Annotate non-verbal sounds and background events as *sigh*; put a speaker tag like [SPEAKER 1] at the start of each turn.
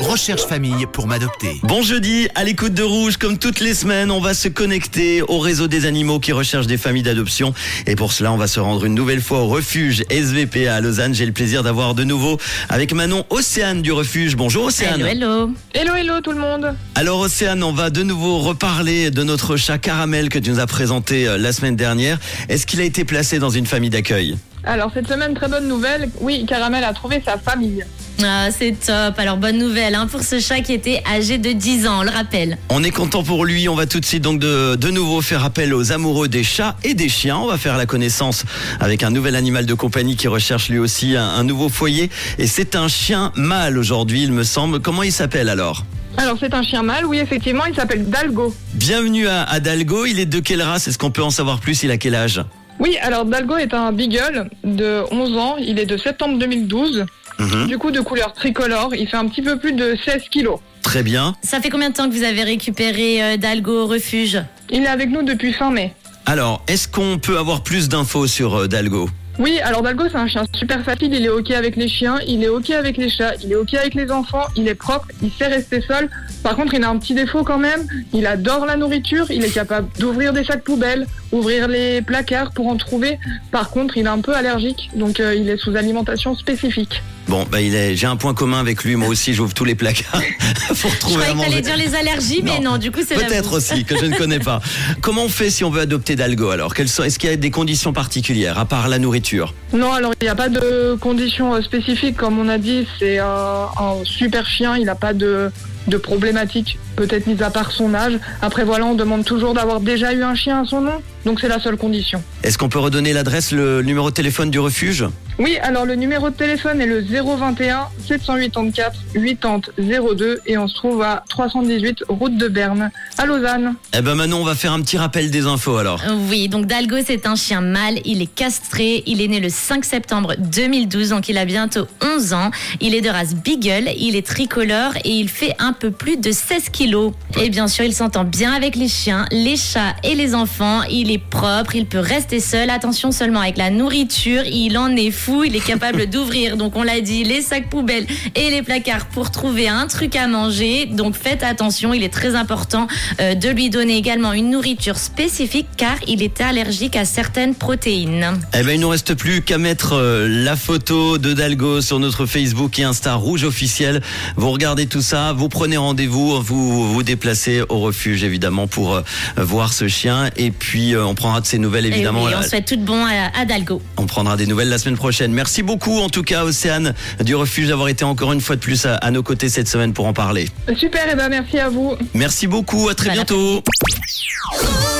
[SPEAKER 1] Recherche famille pour m'adopter.
[SPEAKER 2] Bon jeudi, à l'écoute de Rouge, comme toutes les semaines, on va se connecter au réseau des animaux qui recherchent des familles d'adoption. Et pour cela, on va se rendre une nouvelle fois au refuge SVP à Lausanne. J'ai le plaisir d'avoir de nouveau avec Manon Océane du refuge. Bonjour Océane.
[SPEAKER 3] Hello, hello.
[SPEAKER 4] Hello, hello tout le monde.
[SPEAKER 2] Alors Océane, on va de nouveau reparler de notre chat Caramel que tu nous as présenté euh, la semaine dernière. Est-ce qu'il a été placé dans une famille d'accueil?
[SPEAKER 4] Alors cette semaine, très bonne nouvelle. Oui, Caramel a trouvé sa famille.
[SPEAKER 3] Ah, c'est top. Alors, bonne nouvelle hein, pour ce chat qui était âgé de 10 ans, on le rappelle.
[SPEAKER 2] On est content pour lui. On va tout de suite donc de, de nouveau faire appel aux amoureux des chats et des chiens. On va faire la connaissance avec un nouvel animal de compagnie qui recherche lui aussi un, un nouveau foyer. Et c'est un chien mâle aujourd'hui, il me semble. Comment il s'appelle alors?
[SPEAKER 4] Alors c'est un chien mâle, oui effectivement, il s'appelle Dalgo.
[SPEAKER 2] Bienvenue à, à Dalgo. Il est de quelle race? Est-ce qu'on peut en savoir plus? Il a quel âge?
[SPEAKER 4] Oui, alors Dalgo est un beagle de 11 ans, il est de septembre 2012.
[SPEAKER 2] Mhm.
[SPEAKER 4] Du coup de couleur tricolore, il fait un petit peu plus de 16 kilos.
[SPEAKER 2] Très bien.
[SPEAKER 3] Ça fait combien de temps que vous avez récupéré euh, Dalgo au refuge?
[SPEAKER 4] Il est avec nous depuis fin mai.
[SPEAKER 2] Alors, est-ce qu'on peut avoir plus d'infos sur euh, Dalgo?
[SPEAKER 4] Oui, alors Dalgo c'est un chien super facile, il est ok avec les chiens, il est ok avec les chats, il est ok avec les enfants, il est propre, il sait rester seul. Par contre, il a un petit défaut quand même, il adore la nourriture, il est capable d'ouvrir des sacs poubelles, ouvrir les placards pour en trouver. Par contre, il est un peu allergique, donc euh, il est sous alimentation spécifique.
[SPEAKER 2] Bon, bah il est. J'ai un point commun avec lui. Moi aussi, j'ouvre tous les placards *laughs* pour
[SPEAKER 3] Je
[SPEAKER 2] trouver à
[SPEAKER 3] croyais que t'allais dire les allergies, mais non, du coup, c'est
[SPEAKER 2] Peut-être aussi que je ne connais pas. *laughs* Comment on fait si on veut adopter Dalgo alors? Quelles sont- Est-ce qu'il y a des conditions particulières à part la nourriture?
[SPEAKER 4] Non, alors il n'y a pas de conditions euh, spécifiques, comme on a dit, c'est euh, un super chien, il n'a pas de, de problématique, peut-être mis à part son âge. Après voilà, on demande toujours d'avoir déjà eu un chien à son nom, donc c'est la seule condition.
[SPEAKER 2] Est-ce qu'on peut redonner l'adresse, le numéro de téléphone du refuge?
[SPEAKER 4] Oui, alors le numéro de téléphone est le 021 784 80 02 et on se trouve à 318 route de Berne, à Lausanne.
[SPEAKER 2] Eh ben Manon, on va faire un petit rappel des infos alors.
[SPEAKER 3] Oui, donc Dalgo, c'est un chien mâle. Il est castré. Il est né le 5 septembre 2012, donc il a bientôt 11 ans. Il est de race Beagle. Il est tricolore et il fait un peu plus de 16 kilos. Et bien sûr, il s'entend bien avec les chiens, les chats et les enfants. Il est propre. Il peut rester seul. Attention seulement avec la nourriture. Il en est fou. Il est capable *laughs* d'ouvrir, donc on l'a dit, les sacs poubelles et les placards pour trouver un truc à manger. Donc faites attention. Il est très important euh, de lui donner également une nourriture spécifique car il est allergique à certaines protéines.
[SPEAKER 2] Eh ben il nous reste plus qu'à mettre euh, la photo de Dalgo sur notre Facebook et Insta Rouge officiel. Vous regardez tout ça, vous prenez rendez-vous, vous vous déplacez au refuge évidemment pour euh, voir ce chien et puis euh, on prendra de ses nouvelles
[SPEAKER 3] Et
[SPEAKER 2] évidemment.
[SPEAKER 3] oui, on
[SPEAKER 2] euh,
[SPEAKER 3] souhaite tout de bon à, à Dalgo.
[SPEAKER 2] On prendra des nouvelles la semaine prochaine. Merci beaucoup en tout cas Océane du refuge d'avoir été encore une fois de plus à, à nos côtés cette semaine pour en parler.
[SPEAKER 4] Super, et ben merci à vous.
[SPEAKER 2] Merci beaucoup, à très
[SPEAKER 3] Bon
[SPEAKER 2] bientôt.